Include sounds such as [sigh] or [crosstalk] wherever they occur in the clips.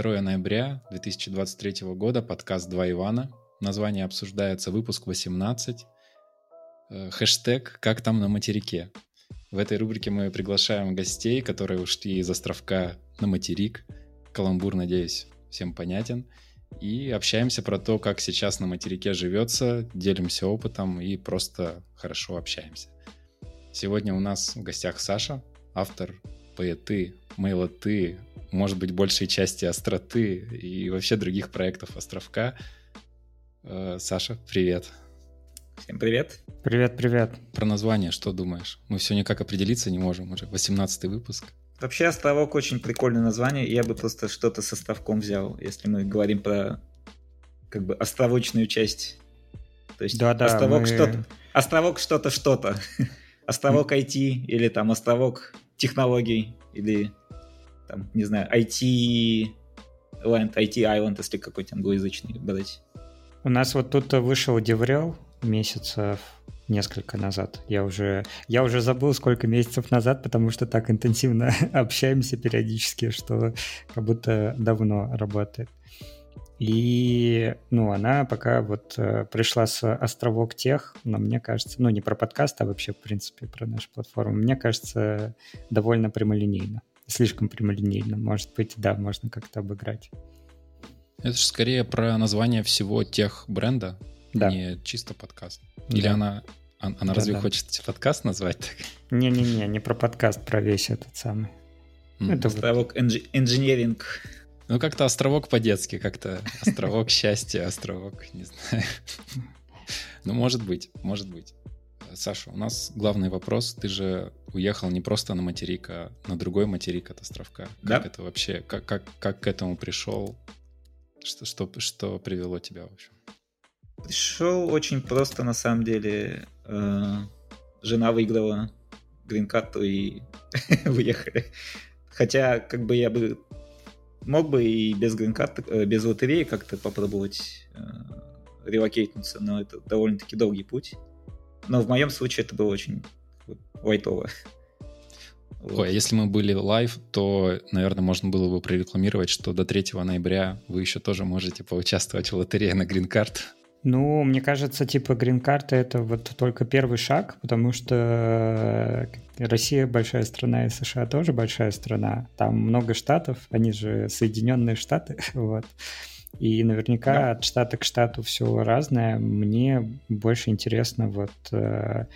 2 ноября 2023 года, подкаст «Два Ивана». Название обсуждается выпуск 18. Э, хэштег «Как там на материке?». В этой рубрике мы приглашаем гостей, которые ушли из островка на материк. Каламбур, надеюсь, всем понятен. И общаемся про то, как сейчас на материке живется, делимся опытом и просто хорошо общаемся. Сегодня у нас в гостях Саша, автор поэты, мейлоты, может быть, большей части остроты и вообще других проектов Островка. Э, Саша, привет. Всем привет. Привет, привет. Про название что думаешь? Мы все никак определиться не можем, уже 18 выпуск. Вообще островок очень прикольное название, я бы просто что-то с островком взял, если мы говорим про как бы островочную часть. То есть да, да, островок мы... что-то, островок что-то что-то, островок IT или там островок технологий или там, не знаю, IT Land, IT Island, если какой-то англоязычный брать. У нас вот тут вышел Деврел месяцев несколько назад. Я уже, я уже забыл, сколько месяцев назад, потому что так интенсивно [laughs] общаемся периодически, что как будто давно работает. И, ну, она пока вот э, пришла с островок тех, но мне кажется, ну, не про подкаст, а вообще, в принципе, про нашу платформу, мне кажется, довольно прямолинейно. Слишком прямолинейно. Может быть, да, можно как-то обыграть. Это же скорее про название всего тех бренда, да. не чисто подкаст. Или да. она, она да, разве да. хочет подкаст назвать так? Не-не-не, не про подкаст, про весь этот самый. Mm. Это Островок вот... инженеринг. Ну, как-то островок по-детски, как-то островок счастья, островок, не знаю. Ну, может быть, может быть. Саша, у нас главный вопрос. Ты же уехал не просто на материк, а на другой материк от островка. Как да? это вообще, как, как, как к этому пришел? Что, что, что привело тебя, в общем? Пришел очень просто, на самом деле. Э, жена выиграла грин-карту и [laughs] выехали. Хотя, как бы я бы мог бы и без грин-карты, э, без лотереи как-то попробовать э, relocate нуться, но это довольно-таки долгий путь. Но в моем случае это было очень light ово. [laughs] Вот. Ой, а если мы были live, то, наверное, можно было бы прорекламировать, что до 3 ноября вы еще тоже можете поучаствовать в лотерее на грин-карт. Ну, мне кажется, типа грин-карта это вот только первый шаг, потому что э, Россия большая страна и США тоже большая страна. Там много штатов, они же Соединенные Штаты, [laughs] вот. И наверняка да. от штата к штату все разное. Мне больше интересно вот э,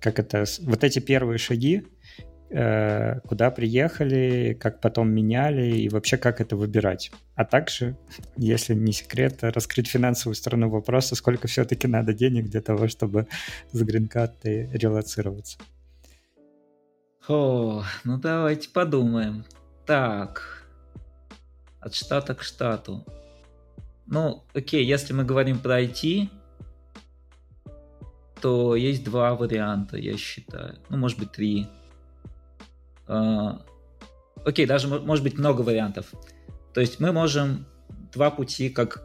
как это, вот эти первые шаги, Э, куда приехали, как потом меняли и вообще как это выбирать. А также, если не секрет, раскрыть финансовую сторону вопроса, сколько все-таки надо денег для того, чтобы с грин-картой релацироваться. О, ну давайте подумаем. Так, от штата к штату. Ну, окей, если мы говорим про IT, то есть два варианта, я считаю. Ну, может быть, три. А, окей, даже может быть много вариантов. То есть мы можем два пути как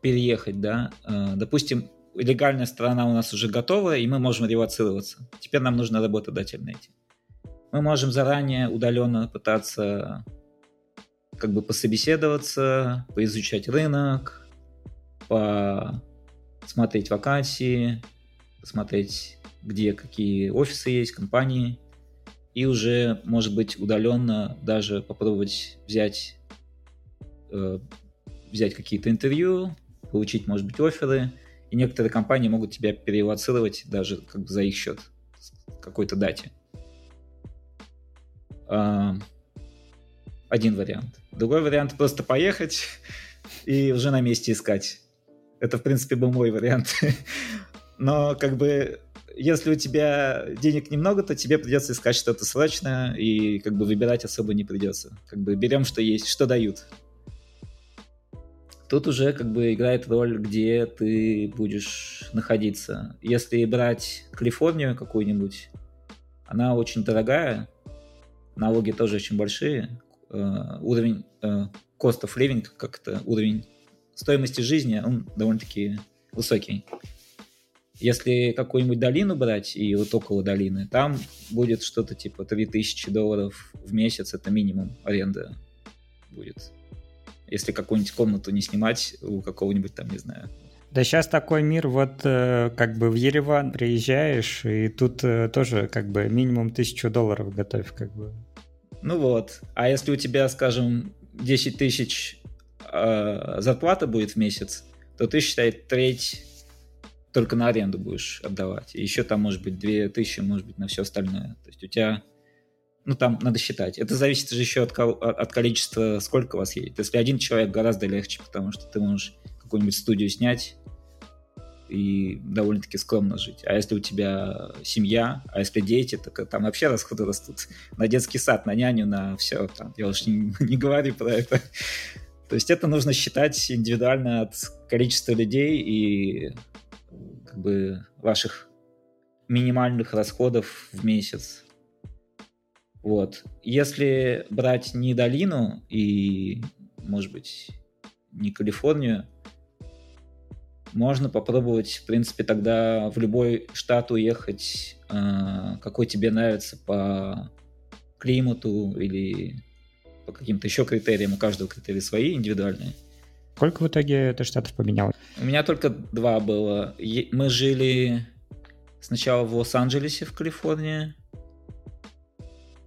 переехать, да. А, допустим, легальная сторона у нас уже готова, и мы можем релацироваться. Теперь нам нужно работодатель найти. Мы можем заранее удаленно пытаться как бы пособеседоваться, поизучать рынок, посмотреть вакансии, посмотреть, где какие офисы есть, компании, и уже, может быть, удаленно даже попробовать взять, э, взять какие-то интервью, получить, может быть, оферы, и некоторые компании могут тебя перелоцировать даже как бы за их счет какой-то дате. Э, один вариант. Другой вариант просто поехать и уже на месте искать. Это, в принципе, был мой вариант. [laughs] Но как бы если у тебя денег немного, то тебе придется искать что-то срочное, и как бы выбирать особо не придется. Как бы берем, что есть, что дают. Тут уже как бы играет роль, где ты будешь находиться. Если брать Калифорнию какую-нибудь, она очень дорогая, налоги тоже очень большие, уровень uh, cost of living, как-то уровень стоимости жизни, он довольно-таки высокий. Если какую-нибудь долину брать, и вот около долины, там будет что-то типа 3000 долларов в месяц, это минимум аренда будет. если какую-нибудь комнату не снимать у какого-нибудь там, не знаю, да сейчас такой мир, вот э, как бы в Ереван приезжаешь, и тут э, тоже как бы минимум тысячу долларов готовь, как бы. Ну вот, а если у тебя, скажем, 10 тысяч э, зарплата будет в месяц, то ты, считай, треть только на аренду будешь отдавать. И еще там может быть 2 тысячи, может быть, на все остальное. То есть у тебя ну, там надо считать. Это зависит же еще от, от количества, сколько вас едет. Если один человек, гораздо легче, потому что ты можешь какую-нибудь студию снять и довольно-таки скромно жить. А если у тебя семья, а если дети, так там вообще расходы растут. На детский сад, на няню, на все. Там, я уж не, [laughs] не говорю про это. То есть это нужно считать индивидуально от количества людей и как бы ваших минимальных расходов в месяц. Вот. Если брать не долину и, может быть, не Калифорнию, можно попробовать, в принципе, тогда в любой штат уехать, а, какой тебе нравится по климату или по каким-то еще критериям. У каждого критерии свои, индивидуальные. Сколько в итоге ты штатов поменял? У меня только два было. Мы жили сначала в Лос-Анджелесе, в Калифорнии,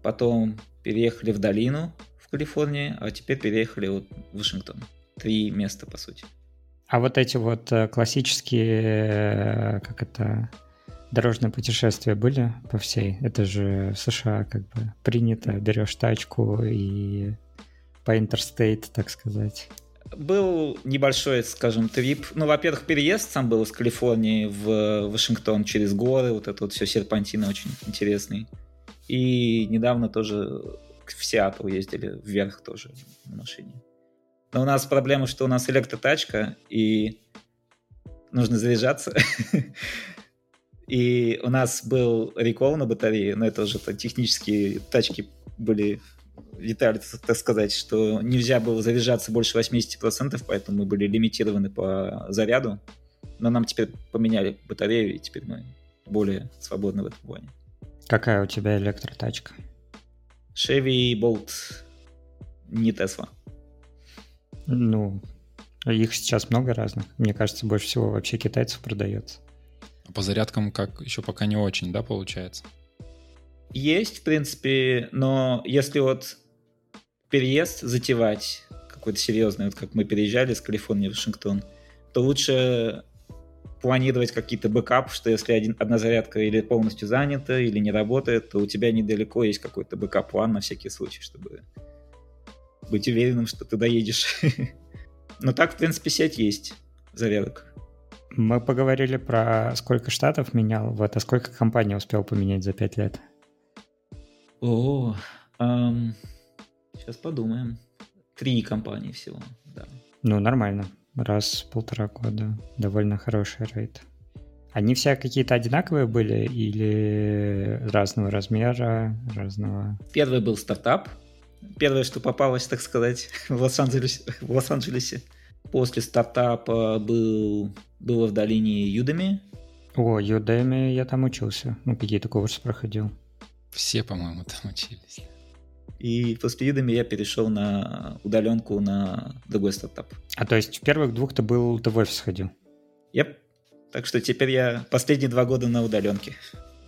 потом переехали в долину в Калифорнии, а теперь переехали вот в Вашингтон. Три места, по сути. А вот эти вот э, классические, э, как это, дорожные путешествия были по всей? Это же в США как бы принято, берешь тачку и по интерстейт, так сказать. Был небольшой, скажем, трип. Ну, во-первых, переезд сам был из Калифорнии в Вашингтон через горы, вот это вот все серпантина очень интересный. И недавно тоже в Сиэтл ездили вверх тоже на машине. Но у нас проблема, что у нас электротачка, и нужно заряжаться. [laughs] И у нас был рекол на батарее, но это уже технические тачки были детали, так сказать, что нельзя было заряжаться больше 80%, поэтому мы были лимитированы по заряду. Но нам теперь поменяли батарею, и теперь мы более свободны в этом плане. Какая у тебя электротачка? Chevy Bolt, не Tesla. Ну, их сейчас много разных. Мне кажется, больше всего вообще китайцев продается. А по зарядкам как еще пока не очень, да, получается? Есть, в принципе, но если вот переезд затевать какой-то серьезный, вот как мы переезжали с Калифорнии в Вашингтон, то лучше планировать какие-то backup, что если один, одна зарядка или полностью занята, или не работает, то у тебя недалеко есть какой-то backup-план на всякий случай, чтобы быть уверенным, что ты доедешь. [laughs] Но так, в принципе, сеть есть зарядок. Мы поговорили про сколько штатов менял, вот, а сколько компаний успел поменять за пять лет? О, эм, сейчас подумаем. Три компании всего, да. Ну, нормально. Раз в полтора года. Довольно хороший рейд. Они все какие-то одинаковые были или разного размера, разного? Первый был стартап, Первое, что попалось, так сказать, [laughs] в Лос-Анджелесе. В Лос-Анджелесе. После стартапа был, было в долине Юдами. О, Юдами я там учился. Ну, какие-то курсы проходил. Все, по-моему, там учились. И после Юдами я перешел на удаленку на другой стартап. А то есть в первых двух ты был, ты в офис ходил? Yep. Так что теперь я последние два года на удаленке.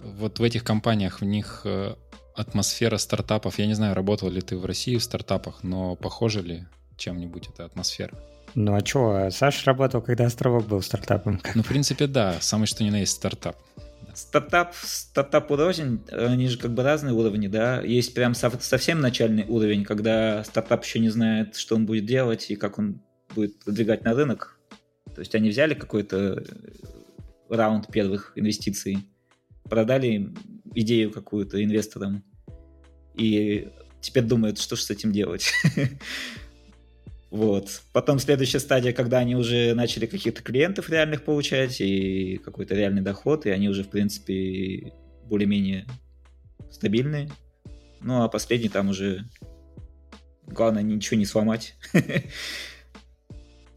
Вот в этих компаниях в них э, атмосфера стартапов. Я не знаю, работал ли ты в России в стартапах, но похоже ли чем-нибудь эта атмосфера? Ну а что, Саша работал, когда Островок был стартапом. Ну, в принципе, да, самый что ни на есть стартап. Стартап, стартап уровень, они же как бы разные уровни, да. Есть прям совсем начальный уровень, когда стартап еще не знает, что он будет делать и как он будет продвигать на рынок. То есть они взяли какой-то раунд первых инвестиций, продали идею какую-то инвесторам, и теперь думают, что же с этим делать. [laughs] Вот. Потом следующая стадия, когда они уже начали каких-то клиентов реальных получать и какой-то реальный доход, и они уже, в принципе, более-менее стабильные. Ну, а последний там уже главное ничего не сломать. [laughs]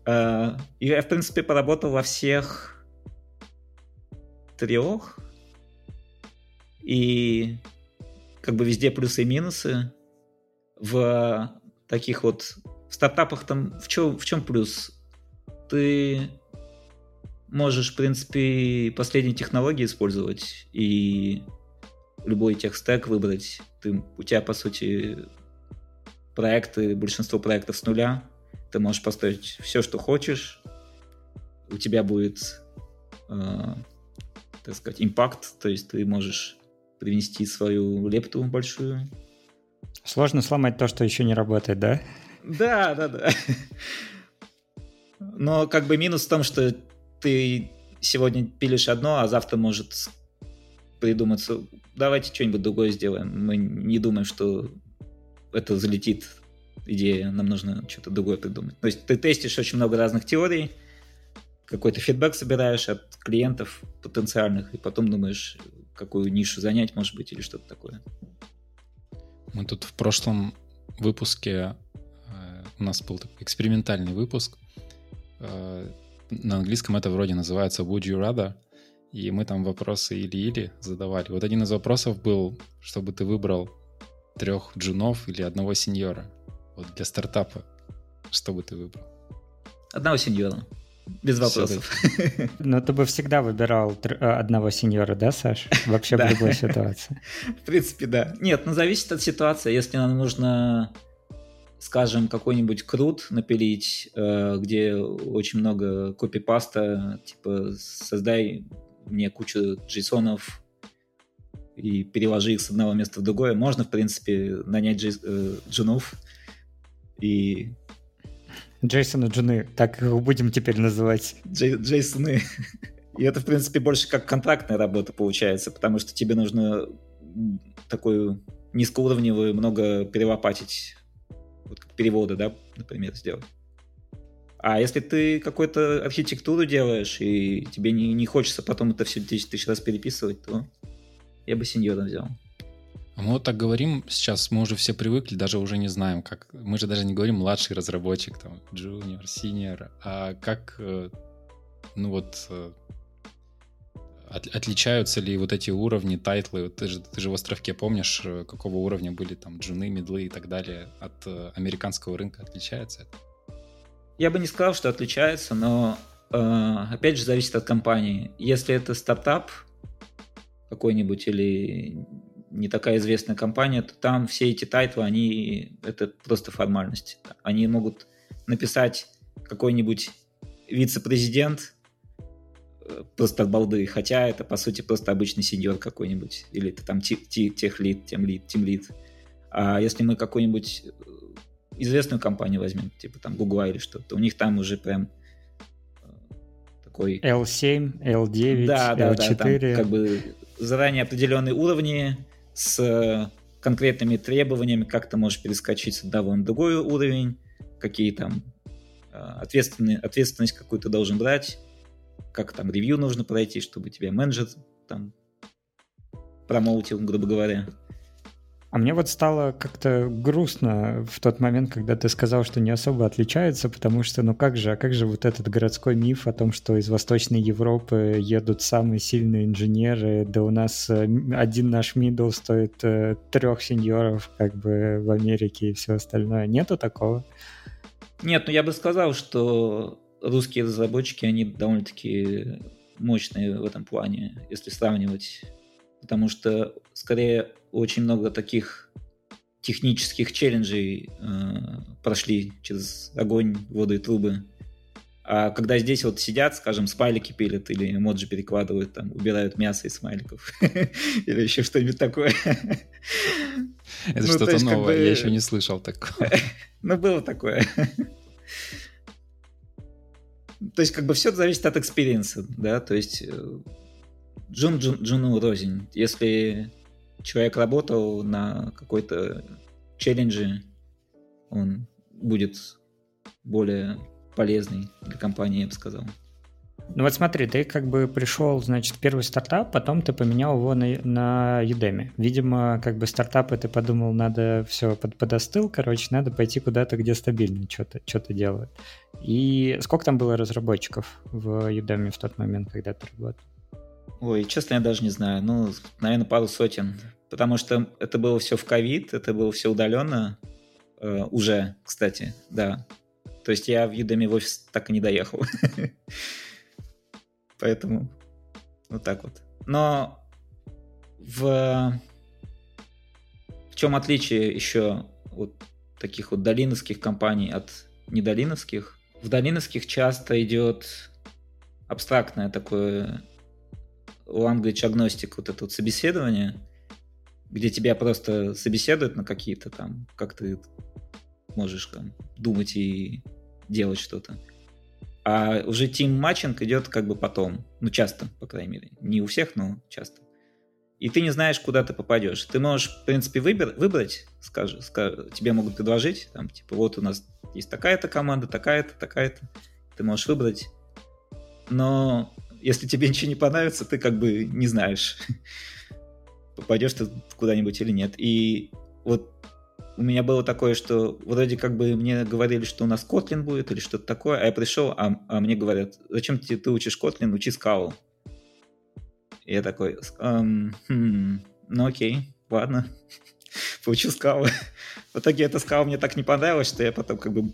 А, я, в принципе, поработал во всех трех и как бы везде плюсы и минусы. В таких вот в стартапах там в чем, в чем плюс? Ты можешь, в принципе, последние технологии использовать и любой тех-стек выбрать. Ты, у тебя, по сути, проекты, большинство проектов с нуля. Ты можешь построить все, что хочешь. У тебя будет, э, так сказать, импакт, то есть ты можешь привнести свою лепту большую. Сложно сломать то, что еще не работает, да? Да, да, да. Но как бы минус в том, что ты сегодня пилишь одно, а завтра может придуматься, давайте что-нибудь другое сделаем. Мы не думаем, что это залетит идея, нам нужно что-то другое придумать. То есть ты тестишь очень много разных теорий, какой-то фидбэк собираешь от клиентов потенциальных, и потом думаешь, какую нишу занять, может быть, или что-то такое. Мы тут в прошлом выпуске, э, у нас был такой экспериментальный выпуск, э, на английском это вроде называется Would you rather, и мы там вопросы или-или задавали. Вот один из вопросов был, чтобы ты выбрал трех джунов или одного сеньора. Вот для стартапа. Что бы ты выбрал? Одного сеньора. Без вопросов. [laughs] Но ты бы всегда выбирал э, одного сеньора, да, Саш? Вообще в любой [laughs] ситуации. В принципе, да. Нет, ну зависит от ситуации. Если нам нужно, скажем, какой-нибудь крут напилить, э, где очень много копипаста, типа создай мне кучу джейсонов и переложи их с одного места в другое, можно, в принципе, нанять джей, э, джунов и... Джейсона Джуны, так их будем теперь называть. Джей, Джейсоны. И это, в принципе, больше как контрактная работа получается, потому что тебе нужно такую низкоуровневую много перелопатить, переводы, да, например, сделать. А если ты какую-то архитектуру делаешь, и тебе не, не хочется потом это все 10 тысяч раз переписывать, то я бы сеньора взял. Мы вот так говорим сейчас, мы уже все привыкли, даже уже не знаем, как... Мы же даже не говорим младший разработчик, там, junior, senior, а как, э, ну вот, э, от, отличаются ли вот эти уровни, title ы? Ты же, ты же в Островке помнишь, э, какого уровня были там джуны, мидлы и так далее от американского рынка? Отличается это? Я бы не сказал, что отличается, но опять же зависит от компании. Если это стартап какой-нибудь или не такая известная компания, то там все эти title ы, они это просто формальность. Они могут написать какой-нибудь вице-президент э, просто от балды, хотя это по сути просто обычный сеньор какой-нибудь, или это там тех лид, тем лид, тем лид. А если мы какой-нибудь известную компанию возьмем, типа там Google или что-то, у них там уже прям э, такой... L7, L9, да, да, L4. Да, там как бы заранее определенные уровни с конкретными требованиями, как ты можешь перескочить с одного на другой уровень, какие там э, ответственные, ответственность какую то должен брать, как там ревью нужно пройти, чтобы тебя менеджер там промоутил, грубо говоря. А мне вот стало как-то грустно в тот момент, когда ты сказал, что не особо отличается, потому что, ну как же, а как же вот этот городской миф о том, что из Восточной Европы едут самые сильные инженеры, да у нас э, один наш мидл стоит э, трех сеньоров как бы в Америке и все остальное. Нету такого? Нет, ну я бы сказал, что русские разработчики, они довольно-таки мощные в этом плане, если сравнивать. Потому что, скорее, очень много таких технических челленджей э, прошли через огонь, воду и трубы. А когда здесь вот сидят, скажем, смайлики пилят или эмоджи перекладывают, там, убирают мясо из смайликов [laughs] или еще что-нибудь такое. Это ну, что-то новое, я еще не слышал такого. [laughs] Ну, было такое. То есть, как бы все зависит от experience а, да, то есть э, джун, джун джуну рознь. Если человек работал на какой-то челлендже, он будет более полезный для компании, я бы сказал. Ну вот смотри, ты как бы пришел, значит, первый стартап, потом ты поменял его на, на Udemy. Видимо, как бы стартапы ты подумал, надо все под, подостыл, короче, надо пойти куда-то, где стабильно что-то что делают. И сколько там было разработчиков в Udemy в тот момент, когда ты работал? Ой, честно, я даже не знаю. Ну, наверное, пару сотен. Потому что это было все в ковид, это было все удаленно. Э, уже, кстати, да. То есть я в Udemy в офис так и не доехал. [laughs] Поэтому вот так вот. Но в, в чем отличие еще от таких вот долиновских компаний от недолиновских? В долиновских часто идет абстрактное такое language agnostic, вот это вот собеседование, где тебя просто собеседуют на какие-то там, как ты можешь там, думать и делать что-то. А уже тим матчинг идет как бы потом. Ну, часто, по крайней мере. Не у всех, но часто. И ты не знаешь, куда ты попадешь. Ты можешь, в принципе, выбор, выбрать, скажи, скажи, тебе могут предложить, там, типа, вот у нас есть такая-то команда, такая-то, такая-то. Ты можешь выбрать. Но если тебе ничего не понравится, ты как бы не знаешь, [laughs] попадешь ты куда-нибудь или нет. И вот у меня было такое, что вроде как бы мне говорили, что у нас Kotlin будет или что-то такое, а я пришел, а, а мне говорят, зачем ты, ты учишь Kotlin, учи Scala. И я такой, эм, хм, ну окей, ладно, [laughs] поучу Scala. [laughs] В итоге эта Scala мне так не понравилась, что я потом как бы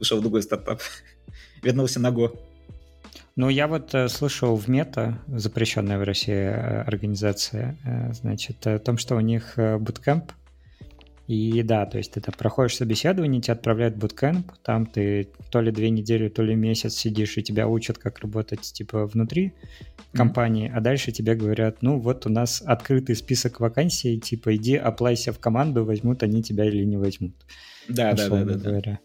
ушел в другой стартап, вернулся на Go. Ну, я вот э, слышал в Мета, запрещенная в России э, организация, э, значит, о том, что у них bootcamp и да, то есть ты там проходишь собеседование, тебя отправляют в буткемп, там ты то ли две недели, то ли месяц сидишь, и тебя учат, как работать типа внутри компании, mm-hmm. а дальше тебе говорят, ну вот у нас открытый список вакансий, типа иди apply ся в команду, возьмут они тебя или не возьмут. Да, да, да, да, говоря.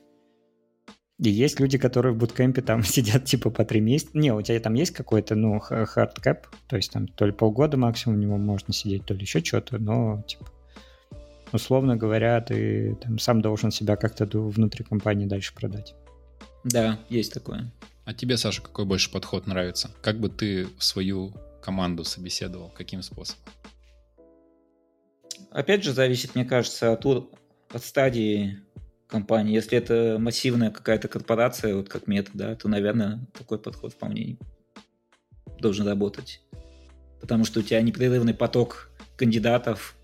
И есть люди, которые в буткемпе там [laughs] сидят типа по три месяца. Не, у тебя там есть какой-то, ну, hard cap, то есть там то ли полгода максимум у него можно сидеть, то ли еще что-то, но типа условно говоря, ты там, сам должен себя как-то внутри компании дальше продать. Да, есть такое. А тебе, Саша, какой больше подход нравится? Как бы ты свою команду собеседовал? Каким способом? Опять же, зависит, мне кажется, от, от стадии компании. Если это массивная какая-то корпорация, вот как метод, да, то, наверное, такой подход вполне должен работать. Потому что у тебя непрерывный поток кандидатов,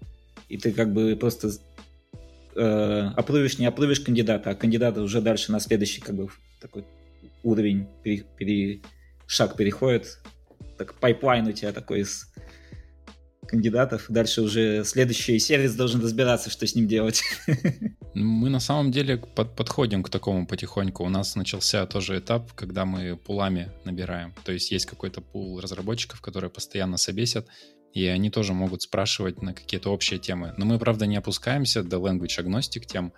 и ты как бы просто э, approve ишь, не approve ишь кандидата, а кандидата уже дальше на следующий как бы такой уровень, пере, пере, шаг переходит. Так pipeline у тебя такой из кандидатов. Дальше уже следующий сервис должен разбираться, что с ним делать. [laughs] Мы на самом деле под, подходим к такому потихоньку. У нас начался тоже этап, когда мы пулами набираем. То есть есть какой-то пул разработчиков, которые постоянно собесят, и они тоже могут спрашивать на какие-то общие темы. Но мы, правда, не опускаемся до language agnostic тем,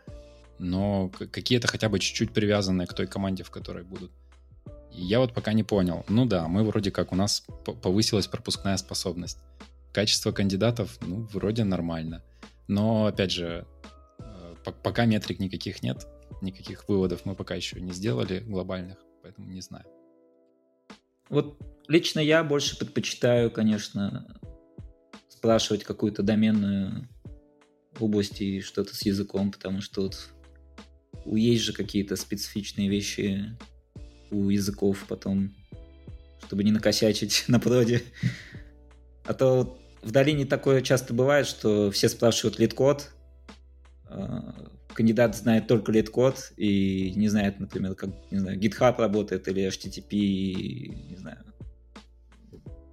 но какие-то хотя бы чуть-чуть привязанные к той команде, в которой будут. И я вот пока не понял. Ну да, мы вроде как, у нас повысилась пропускная способность. Качество кандидатов, ну, вроде нормально. Но, опять же, э, пока метрик никаких нет, никаких выводов мы пока еще не сделали глобальных, поэтому не знаю. Вот лично я больше предпочитаю, конечно, спрашивать какую-то доменную область и что-то с языком, потому что вот есть же какие-то специфичные вещи у языков потом, чтобы не накосячить [laughs] на проде. А то в долине такое часто бывает, что все спрашивают LeetCode, а, кандидат знает только LeetCode и не знает, например, как, не знаю, GitHub работает или HTTP, не знаю,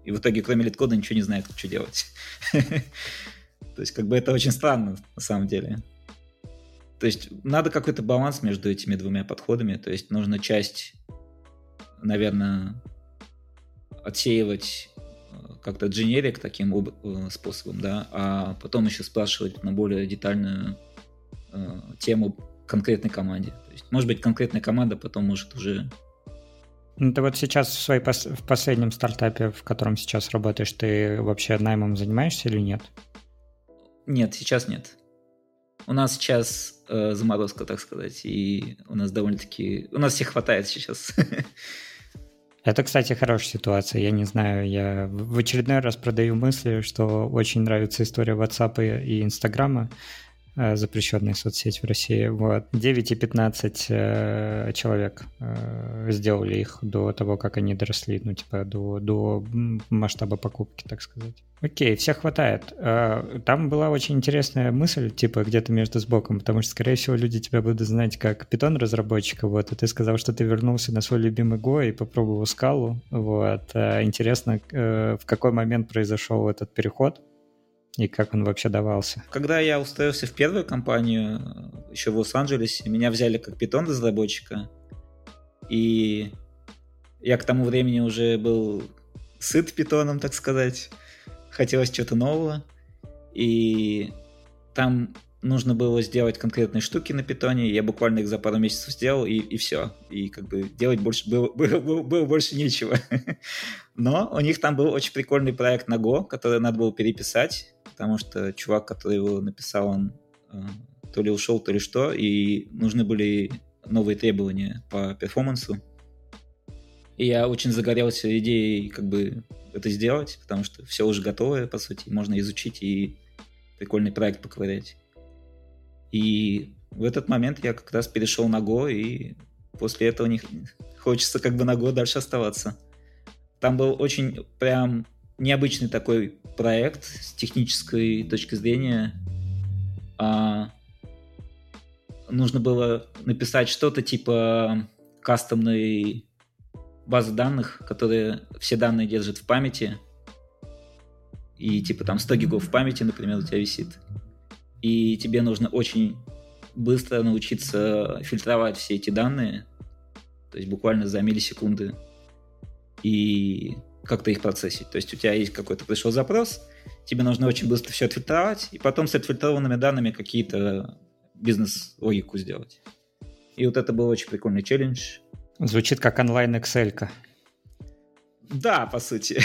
и в итоге кроме лид-кода ничего не знает, что делать. [laughs] То есть как бы это очень странно на самом деле. То есть надо какой-то баланс между этими двумя подходами. То есть нужно часть, наверное, отсеивать э, как-то дженерик таким э, способом, да, а потом еще спрашивать на более детальную э, тему конкретной команде. То есть, может быть, конкретная команда потом может уже ну, ты вот сейчас в, своей пос- в последнем стартапе, в котором сейчас работаешь, ты вообще наймом занимаешься или нет? Нет, сейчас нет. У нас сейчас э, заморозка, так сказать, и у нас довольно-таки... У нас всех хватает сейчас. [laughs] Это, кстати, хорошая ситуация. Я не знаю, я в очередной раз продаю мысли, что очень нравится история WhatsApp и Инстаграма. Э, запрещенная соцсеть в России. Вот. 9 и 15 э, человек э, сделали их до того, как они доросли, ну, типа, до, до масштаба покупки, так сказать. Окей, всех хватает. Там была очень интересная мысль, типа, где-то между сбоком, потому что, скорее всего, люди тебя будут знать как питон-разработчика, вот, и ты сказал, что ты вернулся на свой любимый Go и попробовал скалу, вот. Интересно, в какой момент произошел этот переход? И как он вообще давался? Когда я устроился в первую компанию, еще в Лос-Анджелесе, меня взяли как питон-разработчика, и я к тому времени уже был сыт питоном, так сказать. Хотелось чего-то нового. И там нужно было сделать конкретные штуки на питоне. Я буквально их за пару месяцев сделал, и, и все. И как бы делать больше было, [laughs] было, было больше нечего. [laughs] Но у них там был очень прикольный проект на Go, который надо было переписать потому что чувак, который его написал, он э, то ли ушел, то ли что, и нужны были новые требования по перформансу. И я очень загорелся идеей как бы это сделать, потому что все уже готовое, по сути, можно изучить и прикольный проект поковырять. И в этот момент я как раз перешел на Go, и после этого не [laughs] хочется как бы на Go дальше оставаться. Там был очень прям необычный такой проект с технической точки зрения. А, нужно было написать что-то типа кастомной базы данных, которые все данные держат в памяти. И типа там 100 гигов в памяти, например, у тебя висит. И тебе нужно очень быстро научиться фильтровать все эти данные, то есть буквально за миллисекунды. И как-то их процессить. То есть у тебя есть какой-то пришел запрос, тебе нужно очень быстро все отфильтровать, и потом с отфильтрованными данными какие-то бизнес-логику сделать. И вот это был очень прикольный челлендж. Звучит как онлайн Excel. -ка. Да, по сути.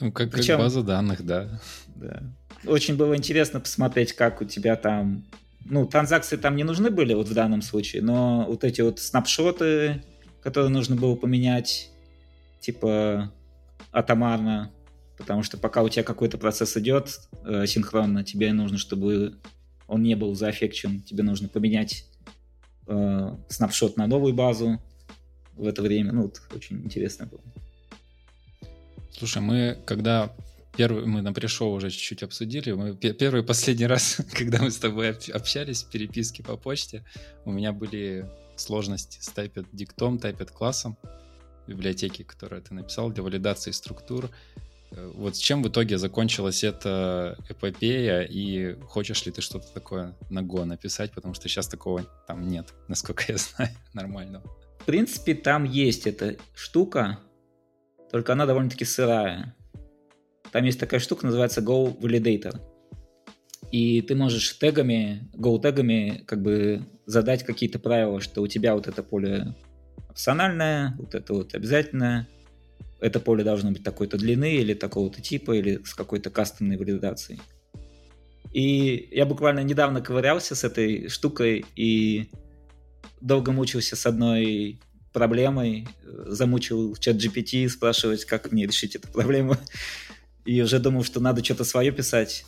Ну, как, Причем, как база данных, да. Да. Очень было интересно посмотреть, как у тебя там... Ну, транзакции там не нужны были вот в данном случае, но вот эти вот снапшоты, которые нужно было поменять, типа атомарно, потому что пока у тебя какой-то процесс идет э, синхронно, тебе нужно, чтобы он не был заэффекчен, тебе нужно поменять э, снапшот на новую базу в это время. Ну, вот, очень интересно было. Слушай, мы когда первый, мы на пришел уже чуть-чуть обсудили, мы первый и последний [laughs] раз, когда мы с тобой общались в переписке по почте, у меня были сложности с Typed диктом, Typed классом библиотеки, которые ты написал для валидации структур. Э, вот с чем в итоге закончилась эта эпопея, и хочешь ли ты что-то такое на Go написать, потому что сейчас такого там нет, [laughs] насколько я знаю, [laughs] нормального. В принципе, там есть эта штука, только она довольно-таки сырая. Там есть такая штука, называется Go Validator. И ты можешь тегами, Go тегами как бы задать какие-то правила, что у тебя вот это поле опциональное, вот это вот обязательное. Это поле должно быть такой-то длины или такого-то типа, или с какой-то кастомной валидацией. И я буквально недавно ковырялся с этой штукой и долго мучился с одной проблемой, замучил чат GPT спрашивать, как мне решить эту проблему. [laughs] И уже думал, что надо что-то свое писать.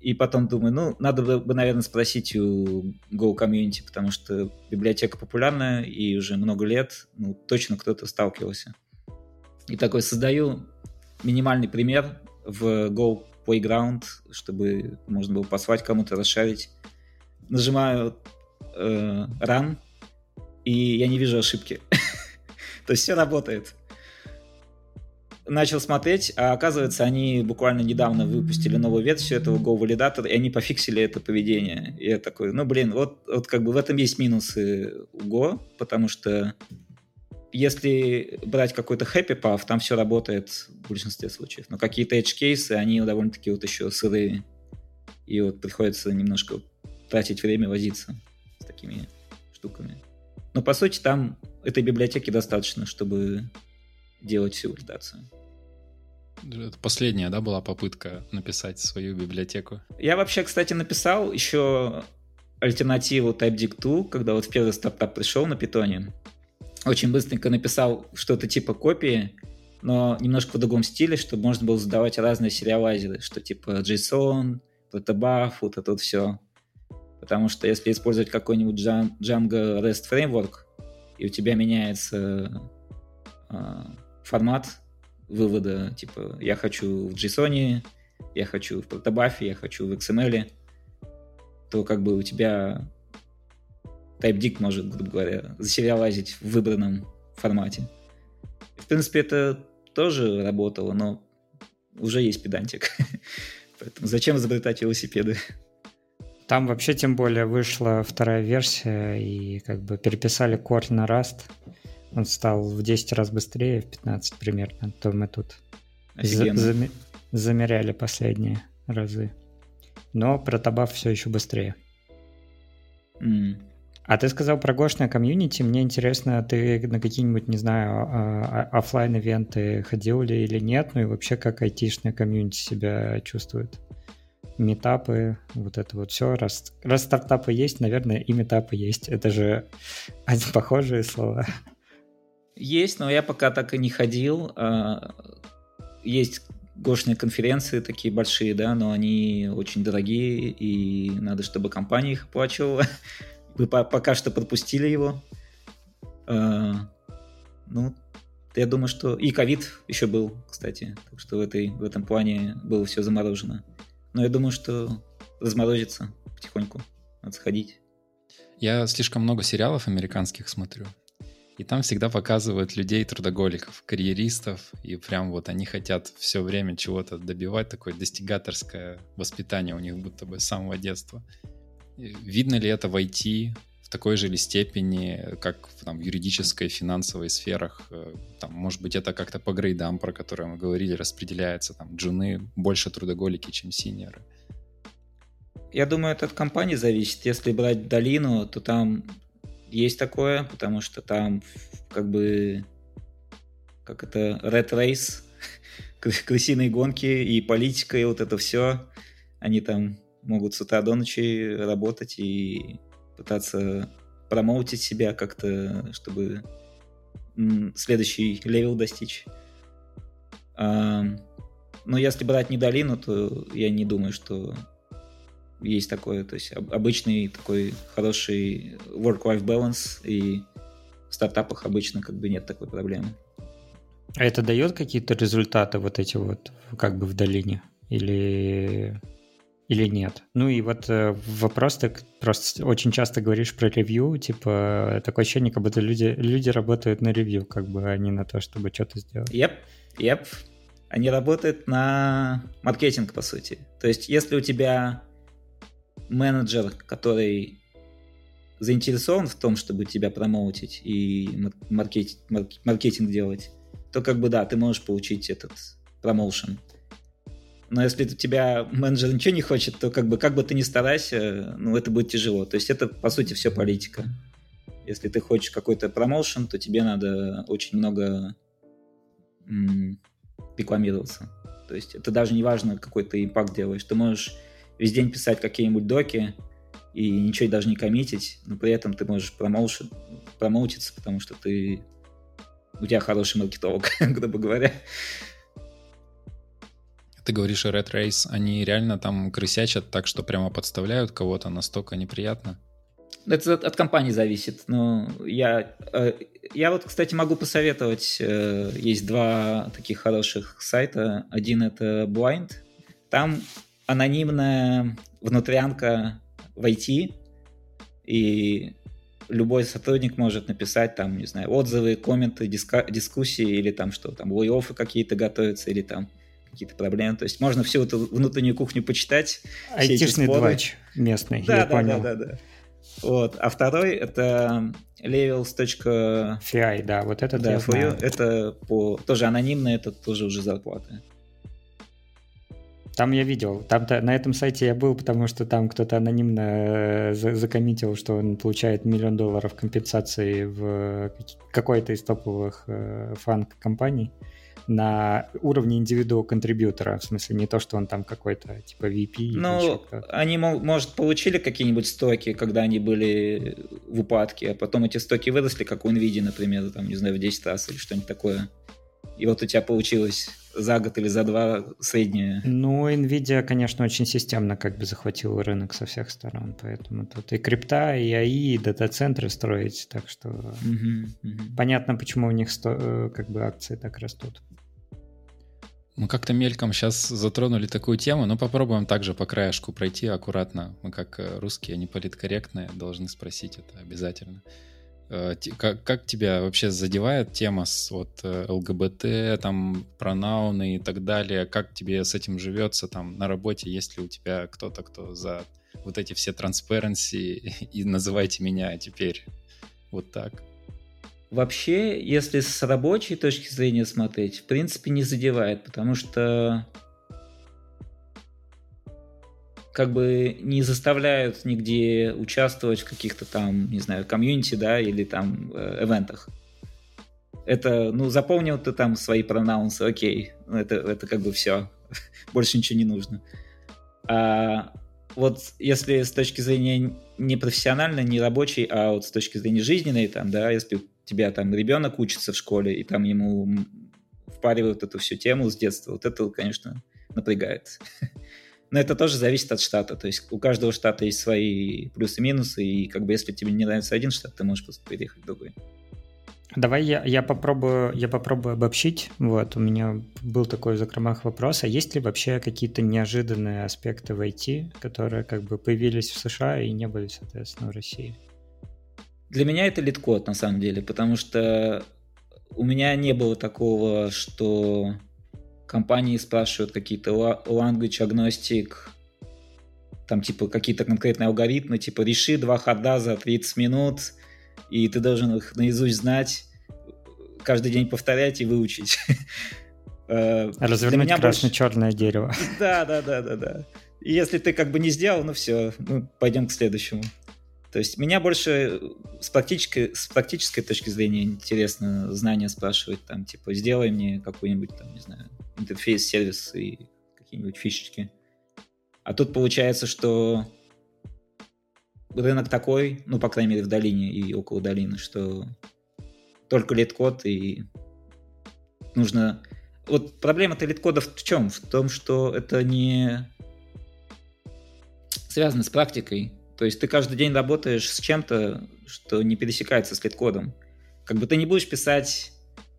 И потом думаю, ну, надо бы, наверное, спросить у Go Community, потому что библиотека популярная и уже много лет, ну, точно кто-то сталкивался. И такой создаю минимальный пример в Go Playground, чтобы можно было послать кому-то, расшарить. Нажимаю э, Run, и я не вижу ошибки. [laughs] То есть все работает начал смотреть, а оказывается, они буквально недавно выпустили новую версию этого Go Validator, и они пофиксили это поведение. И я такой, ну, блин, вот, вот как бы в этом есть минусы у Go, потому что если брать какой-то happy path, там все работает в большинстве случаев. Но какие-то edge кейсы, они довольно-таки вот еще сырые. И вот приходится немножко тратить время возиться с такими штуками. Но по сути там этой библиотеки достаточно, чтобы делать всю валидацию. Последняя, да, была попытка написать свою библиотеку? Я вообще, кстати, написал еще альтернативу TypeDict 2, когда вот в первый стартап пришел на питоне. Очень быстренько написал что-то типа копии, но немножко в другом стиле, чтобы можно было задавать разные сериалайзеры, что типа JSON, protobuf, вот это вот все. Потому что если использовать какой-нибудь Django REST Framework, и у тебя меняется э, формат вывода, типа, я хочу в JSON, я хочу в протобафе, я хочу в XML, то как бы у тебя TypeDict может, грубо говоря, засериалазить в выбранном формате. В принципе, это тоже работало, но уже есть педантик. [laughs] Поэтому зачем изобретать велосипеды? Там вообще тем более вышла вторая версия и как бы переписали корень на Rust. Он стал в 10 раз быстрее, в 15 примерно. То мы тут за- замеряли последние разы. Но протобаф все еще быстрее. Mm. А ты сказал про гошное комьюнити. Мне интересно, ты на какие-нибудь, не знаю, а, а, офлайн ивенты ходил ли или нет? Ну и вообще, как айтишное комьюнити себя чувствует? Метапы, вот это вот все. Раз, раз стартапы есть, наверное, и метапы есть. Это же [laughs] похожие слова. Есть, но я пока так и не ходил. А, есть гошные конференции такие большие, да, но они очень дорогие, и надо, чтобы компания их оплачивала. [laughs] Вы пока что пропустили его. А, ну, я думаю, что... И ковид еще был, кстати. Так что в, этой, в этом плане было все заморожено. Но я думаю, что разморозится потихоньку. Надо сходить. Я слишком много сериалов американских смотрю. И там всегда показывают людей-трудоголиков, карьеристов, и прям вот они хотят все время чего-то добивать, такое достигаторское воспитание у них будто бы с самого детства. Видно ли это в IT в такой же ли степени, как в там, юридической, финансовой сферах? Э, там, может быть, это как-то по грейдам, про которые мы говорили, распределяется. Там, джуны больше трудоголики, чем синеры. Я думаю, это от компании зависит. Если брать долину, то там есть такое, потому что там как бы как это rat race, [laughs] крысиные гонки и политика, и вот это все. Они там могут с утра до ночи работать и пытаться promote ить себя как-то, чтобы следующий level достичь. А, но если брать не долину, то я не думаю, что есть такое, то есть обычный такой хороший work-life balance, и в стартапах обычно как бы нет такой проблемы. А это дает какие-то результаты вот эти вот как бы в долине? Или или нет. Ну и вот э, вопрос, ты просто очень часто говоришь про ревью, типа такое ощущение, как будто люди, люди работают на ревью, как бы, а не на то, чтобы что-то сделать. Yep, yep. Они работают на маркетинг, по сути. То есть, если у тебя менеджер, который заинтересован в том, чтобы тебя промоутить и маркетинг, маркетинг делать, то как бы да, ты можешь получить этот промоушен. Но если у тебя менеджер ничего не хочет, то как бы как бы ты ни старайся, ну это будет тяжело. То есть это по сути все политика. Если ты хочешь какой-то промоушен, то тебе надо очень много м- рекламироваться. То есть это даже не важно, какой ты импакт делаешь. Ты можешь весь день писать какие-нибудь доки и ничего даже не коммитить, но при этом ты можешь промоушен, промоутиться, потому что ты у тебя хороший маркетолог, [laughs] грубо говоря. Ты говоришь о Red Race, они реально там крысячат так, что прямо подставляют кого-то настолько неприятно? Это от, от компании зависит. Но я, э, я вот, кстати, могу посоветовать. Э, есть два таких хороших сайта. Один это Blind. Там анонимная внутрянка в IT, и любой сотрудник может написать там, не знаю, отзывы, комменты, диска- дискуссии, или там что, там лей какие-то готовятся, или там какие-то проблемы. То есть можно всю эту внутреннюю кухню почитать. Айтишный двач местный, да, я да, понял. Да, да, да. Вот. А второй это levels.fi, да, вот это да, я знаю. Это по, тоже анонимно, это тоже уже зарплата. Там я видел, там на этом сайте я был, потому что там кто-то анонимно э, закоммитил, что он получает миллион долларов компенсации в какой-то из топовых э, фан-компаний на уровне индивидуал контрибьютора, в смысле не то, что он там какой-то типа VP. Ну, они, может, получили какие-нибудь стоки, когда они были в упадке, а потом эти стоки выросли, как у NVIDIA, например, там, не знаю, в 10 раз или что-нибудь такое. И вот у тебя получилось за год или за два среднее. Ну, NVIDIA, конечно, очень системно как бы захватила рынок со всех сторон, поэтому тут и крипта, и AI, и дата-центры строить, так что угу, угу. понятно, почему у них сто... Э, как бы акции так растут. Мы как-то мельком сейчас затронули такую тему, но попробуем также по краешку пройти аккуратно. Мы как э, русские, не политкорректные, должны спросить это обязательно. Э, как, как тебя вообще задевает тема с вот э, ЛГБТ, там, пронауны и так далее? Как тебе с этим живется там на работе? Есть ли у тебя кто-то, кто за вот эти все транспаренси [laughs] и называйте меня теперь вот так? Вообще, если с рабочей точки зрения смотреть, в принципе, не задевает, потому что как бы не заставляют нигде участвовать в каких-то там, не знаю, комьюнити, да, или там э, эвентах. Это, ну, заполнил ты там свои пронаунсы, окей, это, это как бы все, [laughs] больше ничего не нужно. А вот если с точки зрения не профессиональной, не рабочей, а вот с точки зрения жизненной, там, да, если тебя там ребенок учится в школе, и там ему впаривают эту всю тему с детства, вот это, конечно, напрягает. [laughs] Но это тоже зависит от штата. То есть у каждого штата есть свои плюсы-минусы, и как бы если тебе не нравится один штат, ты можешь просто переехать в другой. Давай я, я, попробую, я попробую обобщить. Вот, у меня был такой в закромах вопрос. А есть ли вообще какие-то неожиданные аспекты в IT, которые как бы появились в США и не были, соответственно, в России? Для меня это LeetCode, на самом деле, потому что у меня не было такого, что компании спрашивают какие-то language agnostic, там типа какие-то конкретные алгоритмы, типа реши два хода за 30 минут, и ты должен их наизусть знать, каждый день повторять и выучить. [laughs] Э, Развернуть красно-черное дерево. [laughs] Да, да, да, да, да. И если ты как бы не сделал, ну все, ну пойдем к следующему. То есть меня больше с практической, с практической точки зрения интересно знания спрашивать, там, типа, сделай мне какой-нибудь, там, не знаю, интерфейс, сервис и какие-нибудь фишечки. А тут получается, что рынок такой, ну, по крайней мере, в долине и около долины, что только LeetCode и нужно... Вот проблема-то LeetCode ов в чем? В том, что это не связано с практикой. То есть ты каждый день работаешь с чем-то, что не пересекается с лид-кодом. Как бы ты не будешь писать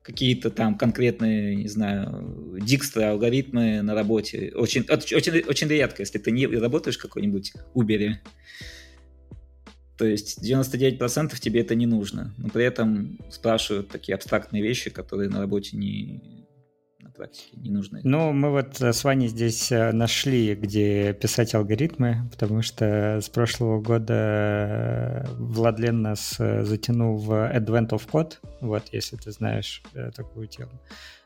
какие-то там конкретные, не знаю, дикстры, алгоритмы на работе. Очень, очень, очень редко, если ты не работаешь в какой-нибудь Uber. То есть 99% тебе это не нужно. Но при этом спрашивают такие абстрактные вещи, которые на работе не, практике не нужны. Ну, мы вот э, с Ваней здесь э, нашли, где писать алгоритмы, потому что с прошлого года э, Владлен нас затянул в Advent of Code, вот, если ты знаешь такую тему.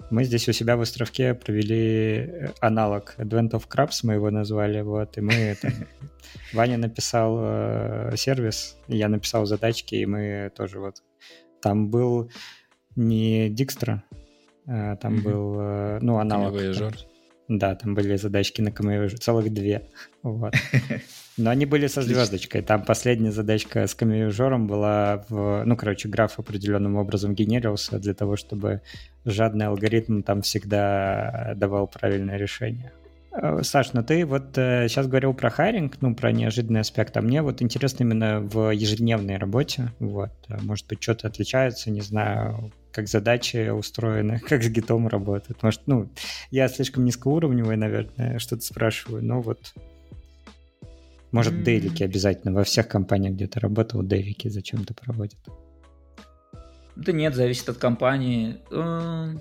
Мы здесь у себя в островке провели аналог Advent of Crabs, мы его назвали, вот, и мы там, [laughs] Ваня написал э, сервис, я написал задачки, и мы тоже вот там был не Э, там mm-hmm. был, э, ну, аналог. Там, да, там были задачки на камео, целых две. [laughs] Вот. [laughs] Но они были со звездочкой. Там последняя задачка с камеожором была в... Ну, короче, граф определенным образом генерировался для того, чтобы жадный алгоритм там всегда давал правильное решение. Э, Саш, ну ты вот э, сейчас говорил про хайринг, ну, про неожиданный аспект, а мне вот интересно именно в ежедневной работе, вот, может быть, что-то отличается, не знаю, как задачи устроены, [laughs] как с гитом работают. Может, ну, я слишком низкоуровневый, наверное, что-то спрашиваю, но вот может, mm-hmm. дейлики обязательно. Во всех компаниях, где ты работал, дейлики зачем-то проводят. Да нет, зависит от компании. Эм,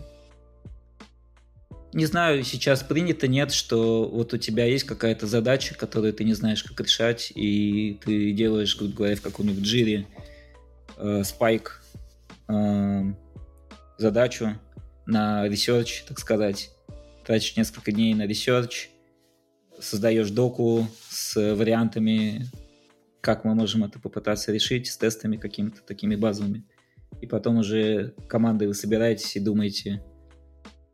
не знаю, сейчас принято, нет, что вот у тебя есть какая-то задача, которую ты не знаешь, как решать, и ты делаешь, грубо говоря, в каком-нибудь джире э, спайк, э, задачу на research, так сказать. Тратишь несколько дней на research, создаешь доку с вариантами, как мы можем это попытаться решить, с тестами какими-то такими базовыми. И потом уже командой вы собираетесь и думаете,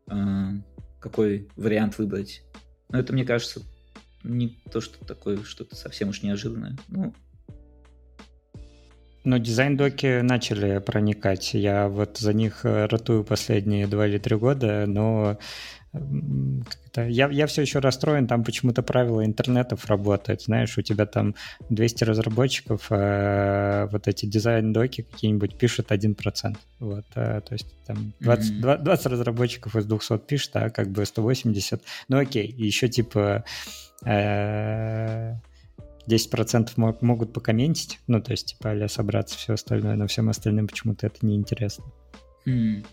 а, какой вариант выбрать. Но это, мне кажется, не то, что такое, что-то совсем уж неожиданное. Ну, но дизайн-доки начали проникать. Я вот за них ратую последние два или три года, но я, я все еще расстроен, там почему-то правила интернетов работают, знаешь, у тебя там 200 разработчиков, а вот эти дизайн-доки какие-нибудь пишут 1%, вот, а, то есть там 20, mm-hmm. 20 разработчиков из 200 пишет, а как бы 180, ну окей, еще типа... Э, 10% мог, могут покомментить, ну, то есть, типа, а собраться все остальное, но всем остальным почему-то это неинтересно. Mm.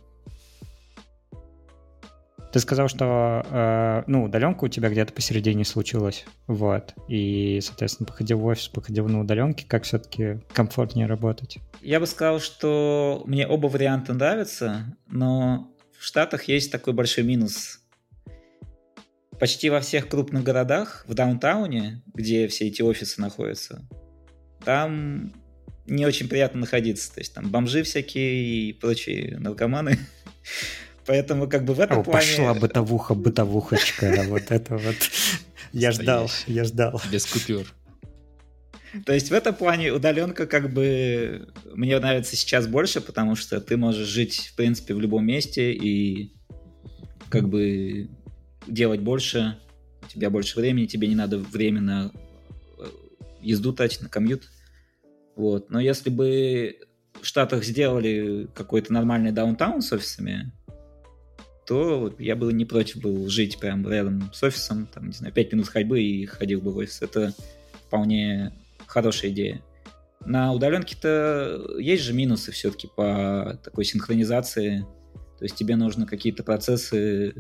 Ты сказал, что э, ну, удаленка у тебя где-то посередине случилась, вот, и, соответственно, походил в офис, походил на удаленке, как все-таки комфортнее работать? Я бы сказал, что мне оба варианта нравятся, но в Штатах есть такой большой минус почти во всех крупных городах, в даунтауне, где все эти офисы находятся, там не очень приятно находиться. То есть там бомжи всякие и прочие наркоманы. [laughs] Поэтому как бы в этом О, плане... Пошла бытовуха, бытовухочка. [laughs] Вот это вот. Я ждал, я ждал. Без купюр. То есть в этом плане удаленка как бы мне нравится сейчас больше, потому что ты можешь жить, в принципе, в любом месте и как бы делать больше, у тебя больше времени, тебе не надо время на э, езду тратить, на комьют. Вот. Но если бы в Штатах сделали какой-то нормальный даунтаун с офисами, то я бы не против был жить прям рядом с офисом, там, не знаю, 5 минут ходьбы и ходил бы в офис. Это вполне хорошая идея. На удаленке-то есть же минусы все-таки по такой синхронизации. То есть тебе нужно какие-то процессы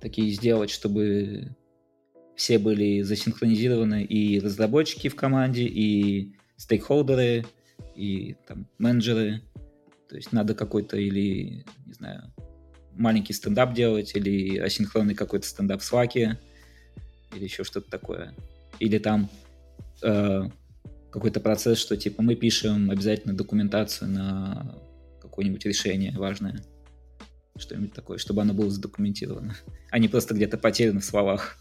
такие сделать, чтобы все были засинхронизированы и разработчики в команде, и стейкхолдеры, и там менеджеры. То есть надо какой-то или, не знаю, маленький стендап делать, или асинхронный какой-то стендап в Slack, или еще что-то такое. Или там э, какой-то процесс, что типа мы пишем обязательно документацию на какое-нибудь решение важное что-нибудь такое, чтобы оно было задокументировано, а не просто где-то потеряно в словах.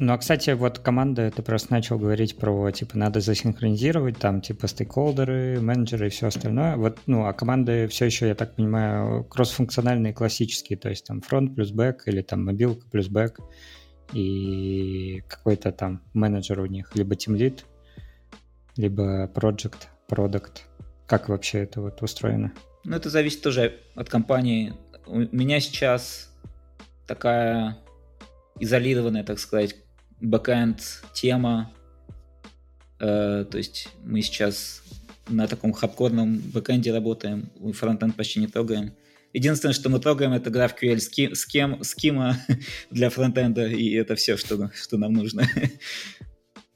Ну, а, кстати, вот команда, ты просто начал говорить про, типа, надо засинхронизировать, там, типа, стейкхолдеры, менеджеры и все остальное. Вот, ну, а команды все еще, я так понимаю, кроссфункциональные, классические, то есть там фронт плюс бэк или там мобилка плюс бэк и какой-то там менеджер у них, либо тимлит, либо project, product. Как вообще это вот устроено? Ну, это зависит тоже от компании. У меня сейчас такая изолированная, так сказать, backend тема. Э, то есть мы сейчас на таком хардкорном backend е работаем, frontend почти не трогаем. Единственное, что мы трогаем, это GraphQL схем, схема [laughs] для фронтенда, и это все, что, что нам нужно. [laughs]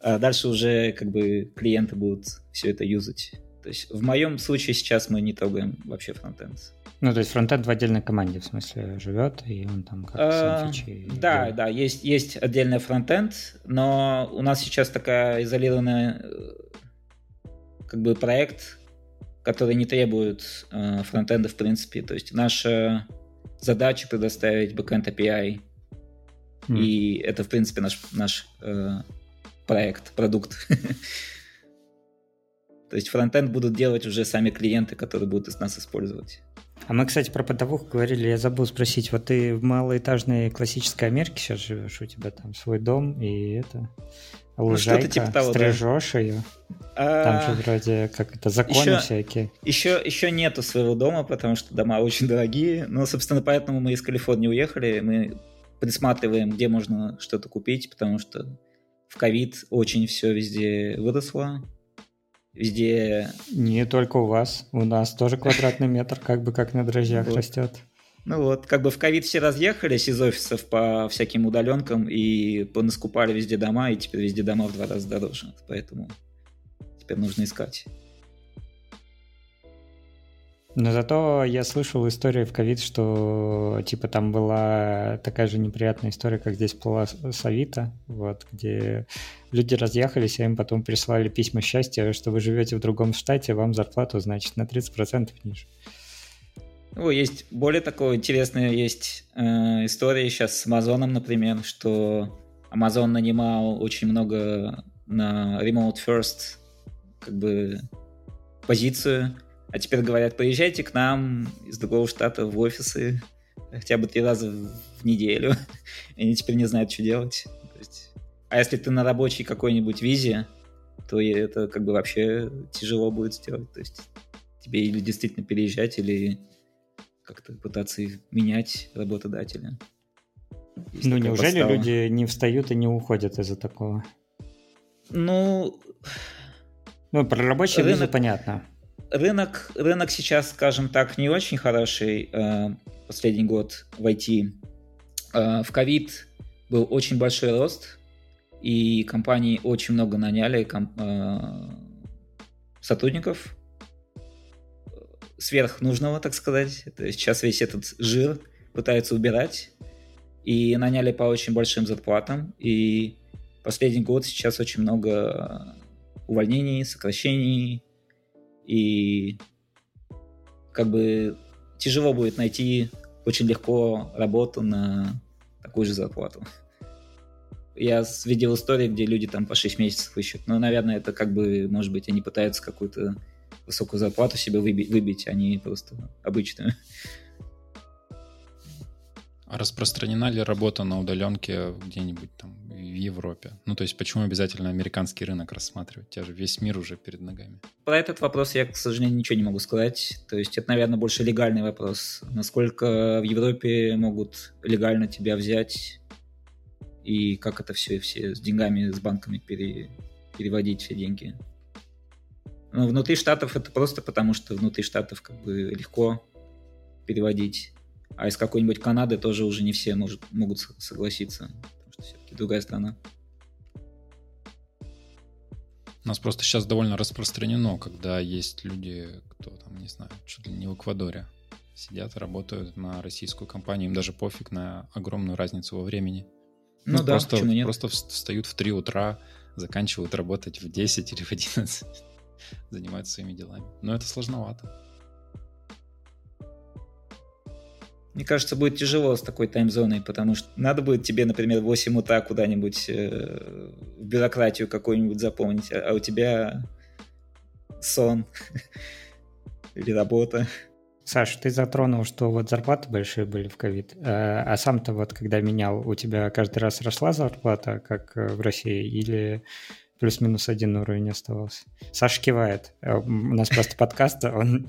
А дальше уже как бы клиенты будут все это юзать. То есть в моем случае сейчас мы не трогаем вообще фронтенд. Ну, то есть фронтенд в отдельной команде, в смысле, живет, и он там как а, фичи... Да, делает. да, есть, есть отдельный фронтенд, но у нас сейчас такая изолированная э, как бы проект, который не требует э, фронтенда в принципе. То есть наша задача предоставить backend API, mm. и это, в принципе, наш, наш э, проект, продукт. [laughs] То есть фронтенд будут делать уже сами клиенты, которые будут из нас использовать. А мы, кстати, про бытовуху говорили, я забыл спросить, вот ты в малоэтажной классической Америке сейчас живешь, у тебя там свой дом и это ну, лужайка, ну, типа того, стрижешь да. ее? А... Там же вроде как это законы еще, всякие. Еще, еще нету своего дома, потому что дома очень дорогие, но, собственно, поэтому мы из Калифорнии уехали, мы присматриваем, где можно что-то купить, потому что в ковид очень все везде выросло, Везде... Не только у вас. У нас тоже квадратный метр как бы как на дрожжах вот. растет. Ну вот, как бы в ковид все разъехались из офисов по всяким удаленкам и понаскупали везде дома, и теперь везде дома в два раза дороже. Поэтому теперь нужно искать. Но зато я слышал историю в ковид, что типа там была такая же неприятная история, как здесь с Авито, вот, где люди разъехались, а им потом прислали письма счастья, что вы живете в другом штате, вам зарплату, значит, на 30% ниже. Ну, есть более такое интересная есть э, история сейчас с Амазоном, например, что Amazon нанимал очень много на remote first как бы позицию, а теперь говорят, поезжайте к нам из другого штата в офисы, хотя бы три раза в неделю, и [laughs] они теперь не знают, что делать. Есть... А если ты на рабочей какой-нибудь визе, то это как бы вообще тяжело будет сделать. То есть тебе или действительно переезжать, или как-то пытаться менять работодателя. Ну, неужели подстава. люди не встают и не уходят из-за такого? Ну... Ну, про рабочие рынок, визы понятно. Рынок, рынок сейчас, скажем так, не очень хороший э, последний год в IT. Э, в ковид был очень большой рост, и компании очень много наняли комп, э, сотрудников сверхнужного, так сказать. То есть сейчас весь этот жир пытаются убирать, и наняли по очень большим зарплатам, и последний год сейчас очень много увольнений, сокращений, и как бы тяжело будет найти очень легко работу на такую же зарплату. Я видел истории, где люди там по 6 месяцев ищут. Но, наверное, это как бы, может быть, они пытаются какую-то высокую зарплату себе выбить, выбить а не просто обычную. А распространена ли работа на удаленке где-нибудь там в Европе? Ну, то есть почему обязательно американский рынок рассматривать? У тебя же весь мир уже перед ногами. Про этот вопрос я, к сожалению, ничего не могу сказать. То есть это, наверное, больше легальный вопрос. Насколько в Европе могут легально тебя взять и как это все, все с деньгами, с банками пере, переводить все деньги. Ну, внутри штатов это просто потому, что внутри штатов как бы легко переводить а из какой-нибудь Канады тоже уже не все может, могут согласиться, потому что все-таки другая страна. У нас просто сейчас довольно распространено, когда есть люди, кто там, не знаю, чуть ли не в Эквадоре, сидят и работают на российскую компанию, им даже пофиг на огромную разницу во времени. Ну, ну да, просто, почему нет? Просто встают в 3 утра, заканчивают работать в 10 или в 11, [laughs] занимаются своими делами. Но это сложновато. Мне кажется, будет тяжело с такой таймзоной, потому что надо будет тебе, например, в 8 утра куда-нибудь э, в бюрократию какую-нибудь заполнить, а, а у тебя сон [laughs] или работа. Саш, ты затронул, что вот зарплаты большие были в ковид, э, а сам-то вот когда менял, у тебя каждый раз росла зарплата, как э, в России, или плюс-минус один уровень оставался? Саша кивает. Э, у нас просто подкаст, он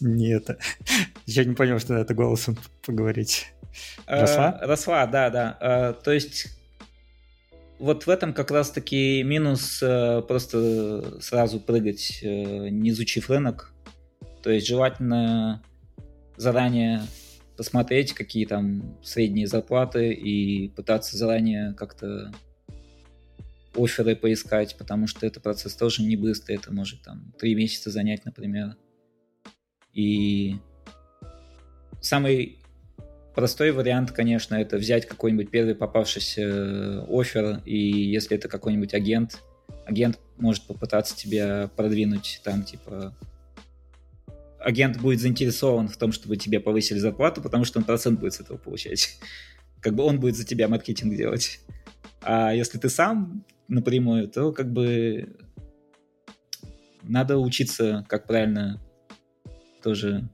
не это. [laughs] Я не понял, что надо голосом поговорить. Э, росла? Росла, да, да. Э, то есть вот в этом как раз-таки минус э, просто сразу прыгать, не изучив рынок. То есть желательно заранее посмотреть, какие там средние зарплаты и пытаться заранее как-то оферы поискать, потому что это процесс тоже не быстрый, это может там три месяца занять, например. И самый простой вариант, конечно, это взять какой-нибудь первый попавшийся э, офер, и если это какой-нибудь агент, агент может попытаться тебя продвинуть там, типа, агент будет заинтересован в том, чтобы тебе повысили зарплату, потому что он процент будет с этого получать. [laughs] Как бы он будет за тебя маркетинг делать. А если ты сам напрямую, то как бы надо учиться, как правильно тоже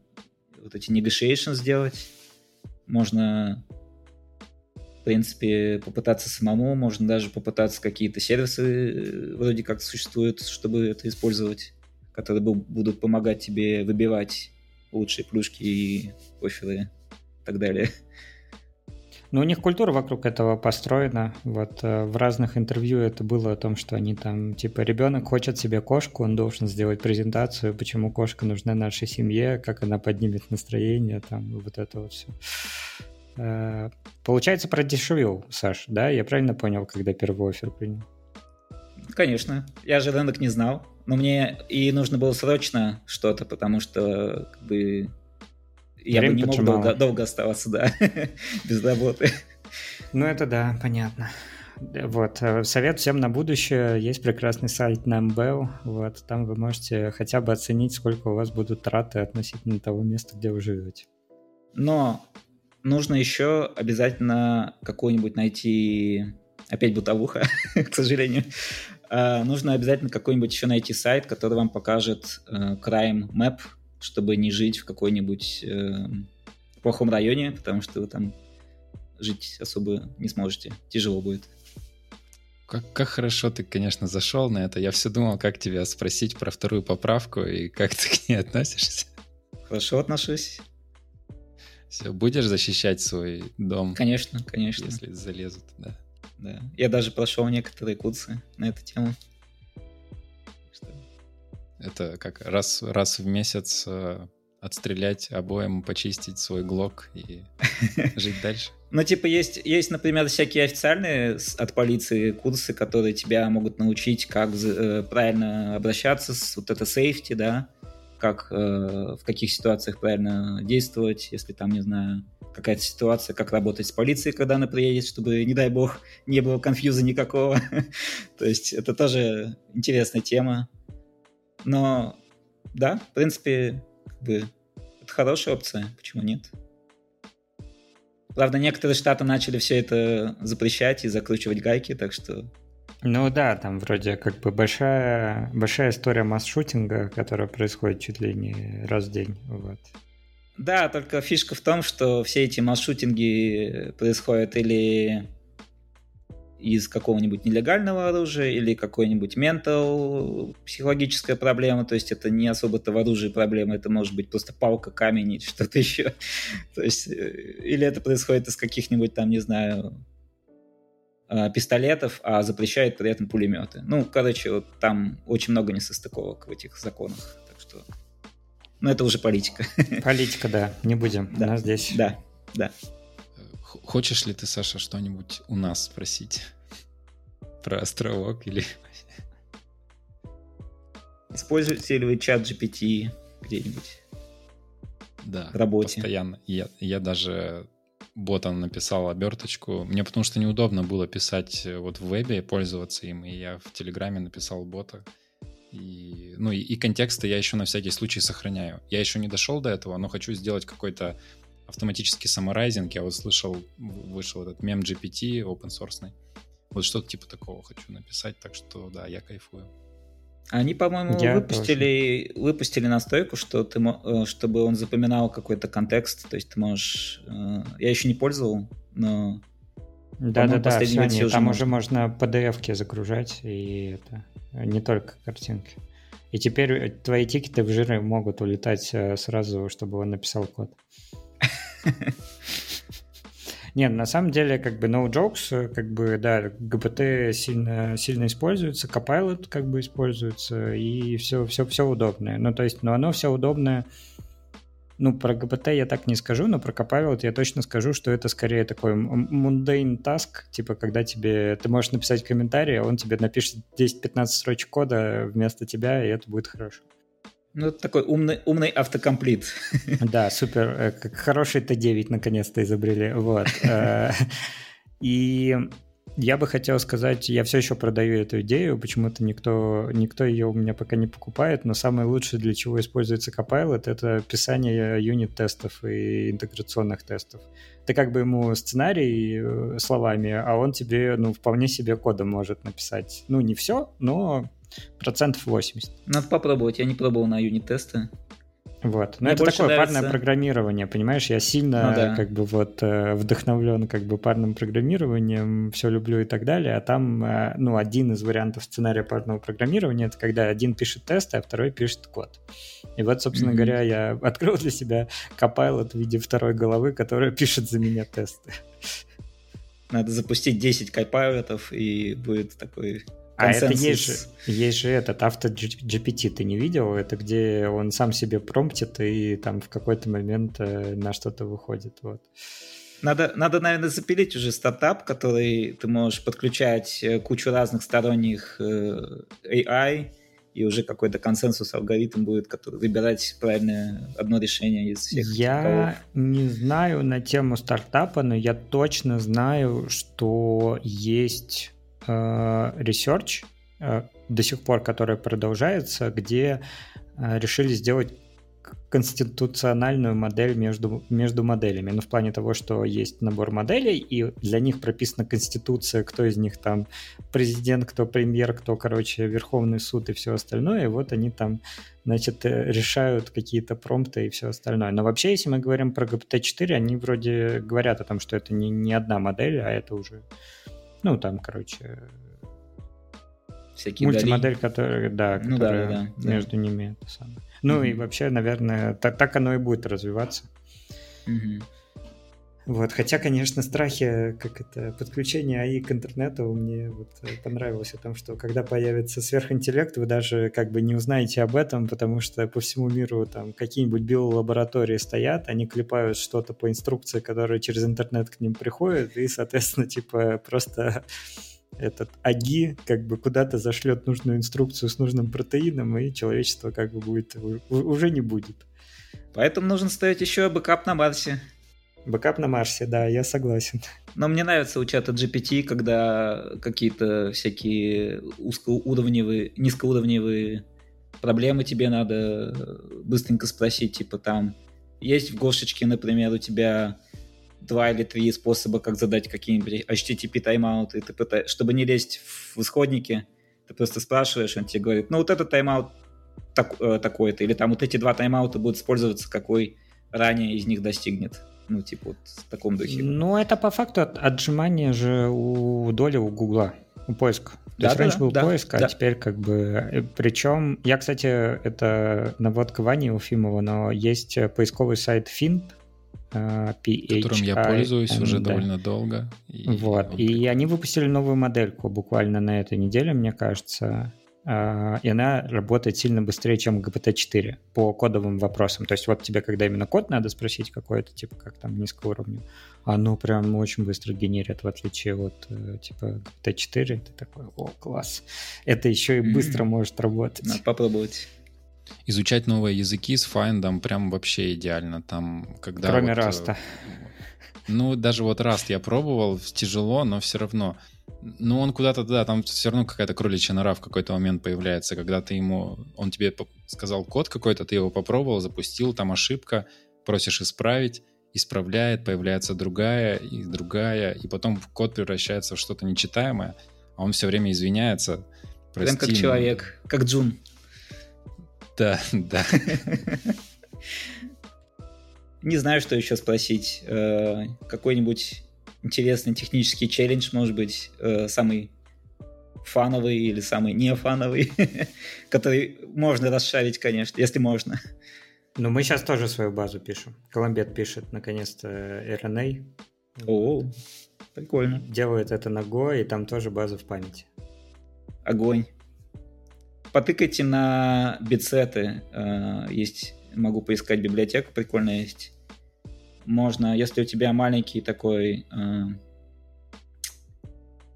вот эти negotiations сделать. Можно, в принципе, попытаться самому, можно даже попытаться какие-то сервисы э, вроде как существуют, чтобы это использовать, которые будут помогать тебе выбивать лучшие плюшки и оферы и так далее. Ну, у них культура вокруг этого построена. Вот э, в разных интервью это было о том, что они там, типа, ребенок хочет себе кошку, он должен сделать презентацию, почему кошка нужна нашей семье, как она поднимет настроение, там, вот это вот все. Э, получается, продешевил, Саш, да? Я правильно понял, когда первый офер принял? Конечно. Я же рынок не знал. Но мне и нужно было срочно что-то, потому что как бы я Время бы не мог долго, долго оставаться, да, [laughs] без работы. Ну, это да, понятно. Вот, э, совет всем на будущее. Есть прекрасный сайт на MBL. Вот, там вы можете хотя бы оценить, сколько у вас будут траты относительно того места, где вы живете. Но нужно еще обязательно какую-нибудь найти, опять бытовуха, [laughs] к сожалению, а, нужно обязательно какой-нибудь еще найти сайт, который вам покажет э, crime map, чтобы не жить в какой-нибудь э, плохом районе, потому что вы там жить особо не сможете. Тяжело будет. Как, как хорошо ты, конечно, зашел на это. Я все думал, как тебя спросить про вторую поправку и как ты к ней относишься. Хорошо отношусь. Все, будешь защищать свой дом? Конечно, конечно. Если залезут, да. Да. Я даже прошел некоторые курсы на эту тему. Это как раз, раз в месяц э, отстрелять обоим, почистить свой глок и [laughs] жить дальше? Ну, типа, есть, есть, например, всякие официальные от полиции курсы, которые тебя могут научить, как э, правильно обращаться с вот это safety, да, как э, в каких ситуациях правильно действовать, если там, не знаю, какая-то ситуация, как работать с полицией, когда она приедет, чтобы, не дай бог, не было конфьюза никакого. [laughs] То есть это тоже интересная тема. Но да, в принципе, как бы, это хорошая опция, почему нет? Правда, некоторые штаты начали все это запрещать и закручивать гайки, так что... Ну да, там вроде как бы большая, большая история масс-шутинга, которая происходит чуть ли не раз в день. Вот. Да, только фишка в том, что все эти масс-шутинги происходят или из какого-нибудь нелегального оружия или какой-нибудь ментал, психологическая проблема, то есть это не особо-то в оружии проблема, это может быть просто палка, камень или что-то [laughs] еще. то есть, э, или это происходит из каких-нибудь там, не знаю, а, пистолетов, а запрещают при этом пулеметы. Ну, короче, вот там очень много несостыковок в этих законах, так что... Ну, это уже политика. Политика, да, не будем. Да. У нас здесь... Да, да. Хочешь ли ты, Саша, что-нибудь у нас спросить? [laughs] Про островок или... [laughs] Используете ли вы чат GPT где-нибудь? Да, в работе. постоянно. Я, я даже ботом написал оберточку. Мне потому что неудобно было писать э, вот в вебе, пользоваться им, и я в Телеграме написал бота. И, ну и, и контексты я еще на всякий случай сохраняю. Я еще не дошел до этого, но хочу сделать какой-то автоматический саморайзинг. Я вот слышал, вышел этот мем GPT open source. Вот что-то типа такого хочу написать, так что да, я кайфую. Они, по-моему, я выпустили, выпустили настойку, что ты, э, чтобы он запоминал какой-то контекст. То есть ты можешь... Э, я еще не пользовал, но... Да-да-да, да, там уже можно PDF-ки загружать, и это не только картинки. И теперь твои тикеты в жиры могут улетать э, сразу, чтобы он написал код. [laughs] Нет, на самом деле, как бы no jokes, как бы, да, GPT сильно, сильно используется, Copilot как бы используется, и все, все, все удобное. Ну, то есть, но оно все удобное, ну, про GPT я так не скажу, но про Copilot я точно скажу, что это скорее такой mundane task, типа, когда тебе, ты можешь написать комментарий, а он тебе напишет 10-15 строчек кода вместо тебя, и это будет хорошо. Ну, это такой умный, умный автокомплит. [laughs] Да, супер. Э, как хороший Т9 наконец-то изобрели. Вот. [laughs] Э, и я бы хотел сказать, я все еще продаю эту идею, почему-то никто, никто ее у меня пока не покупает, но самое лучшее, для чего используется Copilot, это писание юнит-тестов и интеграционных тестов. Ты как бы ему сценарий э, словами, а он тебе, ну, вполне себе кодом может написать. Ну, не все, но процентов 80. Надо попробовать, я не пробовал на юнит-тесты. Вот. Но Мне это такое нравится... парное программирование, понимаешь? Я сильно ну, да. как бы вот э, вдохновлен как бы парным программированием, все люблю и так далее. А там, э, ну, один из вариантов сценария парного программирования это когда один пишет тесты, а второй пишет код. И вот, собственно mm-hmm. говоря, я [laughs] открыл для себя Copilot в виде второй головы, которая пишет за меня тесты. Надо запустить 10 Copilot'ов, и будет такой а это есть же, есть же этот авто GPT, ты не видел? Это где он сам себе промптит и там в какой-то момент э, на что-то выходит. Вот. Надо, надо, наверное, запилить уже стартап, который ты можешь подключать э, кучу разных сторонних э, AI, и уже какой-то консенсус алгоритм будет, который выбирать правильное одно решение из всех. Я не знаю на тему стартапа, но я точно знаю, что есть research э, до сих пор, который продолжается, где э, решили сделать конституциональную модель между, между моделями. Ну, в плане того, что есть набор моделей, и для них прописана конституция, кто из них там президент, кто премьер, кто, короче, Верховный суд и все остальное. И вот они там, значит, э, решают какие-то промпты и все остальное. Но вообще, если мы говорим про GPT-4, они вроде говорят о том, что это не, не одна модель, а это уже, ну, там, короче, всякие мультимодель, которая, да, ну, которая да, да, между да. ними это самое. Ну mm-hmm. и вообще, наверное, так, так оно и будет развиваться. Mm-hmm. Вот, хотя, конечно, страхи, как это, подключение АИ к интернету мне вот понравилось о том, что когда появится сверхинтеллект, вы даже как бы не узнаете об этом, потому что по всему миру там какие-нибудь биолаборатории стоят, они клепают что-то по инструкции, которая через интернет к ним приходит, и, соответственно, типа просто этот АГИ как бы куда-то зашлет нужную инструкцию с нужным протеином, и человечество как бы будет уже не будет. Поэтому нужно ставить еще бэкап на Марсе. Бэкап на Марсе, да, я согласен. Но мне нравится у чата GPT, когда какие-то всякие узкоуровневые, низкоуровневые проблемы тебе надо быстренько спросить, типа там есть в Гошечке, например, у тебя два или три способа, как задать какие-нибудь HTTP тайм-ауты, ты пытаешь, чтобы не лезть в исходники, ты просто спрашиваешь, он тебе говорит, ну вот этот тайм-аут так, э, такой-то, или там вот эти два тайм-аута будут использоваться, какой ранее из них достигнет. Ну, типа вот в таком духе. Ну, это по факту отжимание же у доли у Гугла, у поиска. То да, есть да, раньше был да, поиск, а да. теперь как бы... Э, Причем, я, кстати, это наводка Вани Уфимова, но есть поисковый сайт Fint, PH. Которым я пользуюсь уже довольно долго. И вот. И они выпустили новую модельку буквально на этой неделе, мне кажется. А, и она работает сильно быстрее, чем GPT-4 по кодовым вопросам. То есть вот тебе, когда именно код надо спросить какой-то, типа, как там низкоуровневый, оно прям очень быстро генерит, в отличие от, э, типа, GPT-4. Ты такой, о, класс. Это еще и быстро mm-hmm. может работать. Надо попробовать. Изучать новые языки с Find прям вообще идеально. Там, когда Кроме вот, э, Раста. Ну, даже вот Раст я пробовал, тяжело, но все равно. Ну, он куда-то, да, там все равно какая-то кроличья нора в какой-то момент появляется, когда ты ему, он тебе сказал код какой-то, ты его попробовал, запустил, там ошибка, просишь исправить, исправляет, появляется другая и другая, и потом код превращается в что-то нечитаемое, а он все время извиняется. Прости, Прям как человек, как Джун. Да, [laughs] да. [laughs] Не знаю, что еще спросить. Э, какой-нибудь интересный технический челлендж, может быть, э, самый фановый или самый не фановый, [laughs] который можно расшарить, конечно, если можно. Ну, мы сейчас тоже свою базу пишем. Коломбет пишет, наконец-то, RNA. О, прикольно. Делает это на Go, и там тоже база в памяти. Огонь потыкайте на битсеты. Э, есть, могу поискать библиотеку, прикольно есть. Можно, если у тебя маленький такой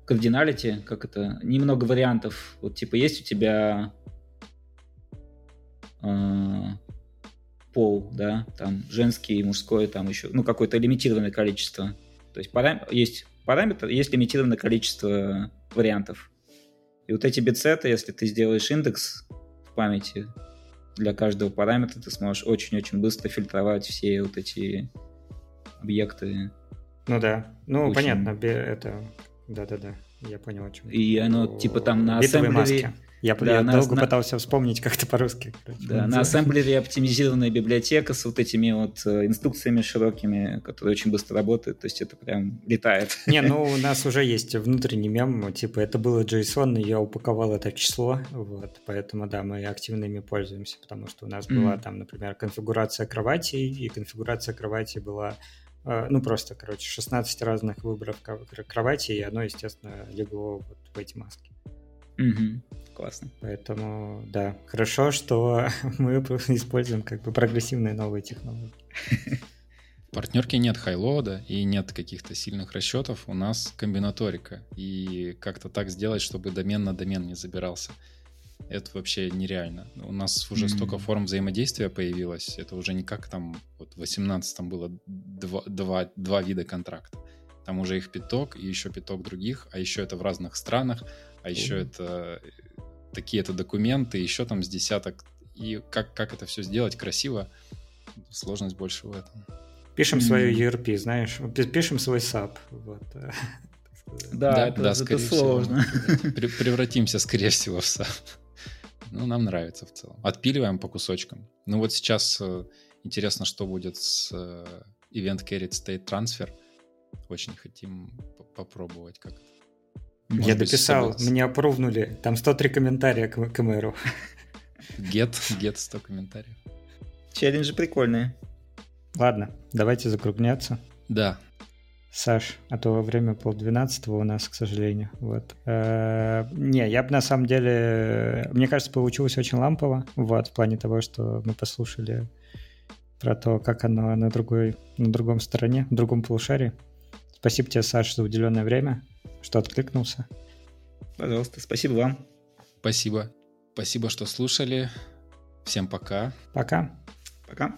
кардиналити, э, как это, немного вариантов. Вот типа есть у тебя э, пол, да, там женский, мужской, там еще, ну, какое-то лимитированное количество. То есть парам... есть параметр, есть лимитированное количество вариантов. И вот эти битсеты, если ты сделаешь индекс в памяти для каждого параметра, ты сможешь очень-очень быстро фильтровать все вот эти объекты. Ну да. Ну, очень... понятно, это... Да-да-да, я понял, о чем. И оно типа там на ассемблере... маски. Я, да, я на, долго на... пытался вспомнить как-то по-русски. Да, на ассемблере оптимизированная библиотека с вот этими вот э, инструкциями широкими, которые очень быстро работают, то есть это прям летает. [laughs] Не, ну [laughs] у нас уже есть внутренний мем, типа это было JSON, и я упаковал это число, вот, поэтому да, мы активно ими пользуемся, потому что у нас mm-hmm. была там, например, конфигурация кровати, и конфигурация кровати была ну, просто, короче, 16 разных выборов кровати, и оно, естественно, легло вот в эти маски. Угу. Классно. Поэтому, да, хорошо, что [laughs] мы используем как бы прогрессивные новые технологии. В партнерке нет хайлода и нет каких-то сильных расчетов, у нас комбинаторика. И как-то так сделать, чтобы домен на домен не забирался. Это вообще нереально. У нас уже mm-hmm. столько форм взаимодействия появилось. Это уже не как там вот в 18 было два, два, два вида контракта. Там уже их пяток и еще пяток других, а еще это в разных странах, а еще mm-hmm. это такие-то документы, еще там с десяток. И как, как это все сделать красиво, Сложность больше в этом. Пишем mm-hmm. свою ERP, знаешь, пишем свой SAP. Вот. Э, [laughs] да, да, это, да, это сложно. Всего, превратимся, скорее всего, в SAP. Ну, нам нравится в целом. Отпиливаем по кусочкам. Ну, вот сейчас э, интересно, что будет с э, Event Carried State Transfer. Очень хотим попробовать как-то. Я быть, дописал, мне опровнули. Там 103 комментария к, к мэру. Get, get 100 комментариев. Челленджи прикольные. Ладно, давайте закругляться. Да. Саш, а то время полдвенадцатого у нас, к сожалению. Вот. Э, не, я бы на самом деле, мне кажется, получилось очень лампово, вот, в плане того, что мы послушали про то, как оно на другой, на другом стороне, в другом полушарии. Спасибо тебе, Саш, за уделенное время, что откликнулся. Пожалуйста, спасибо вам. Спасибо. Спасибо, что слушали. Всем пока. Пока. Пока.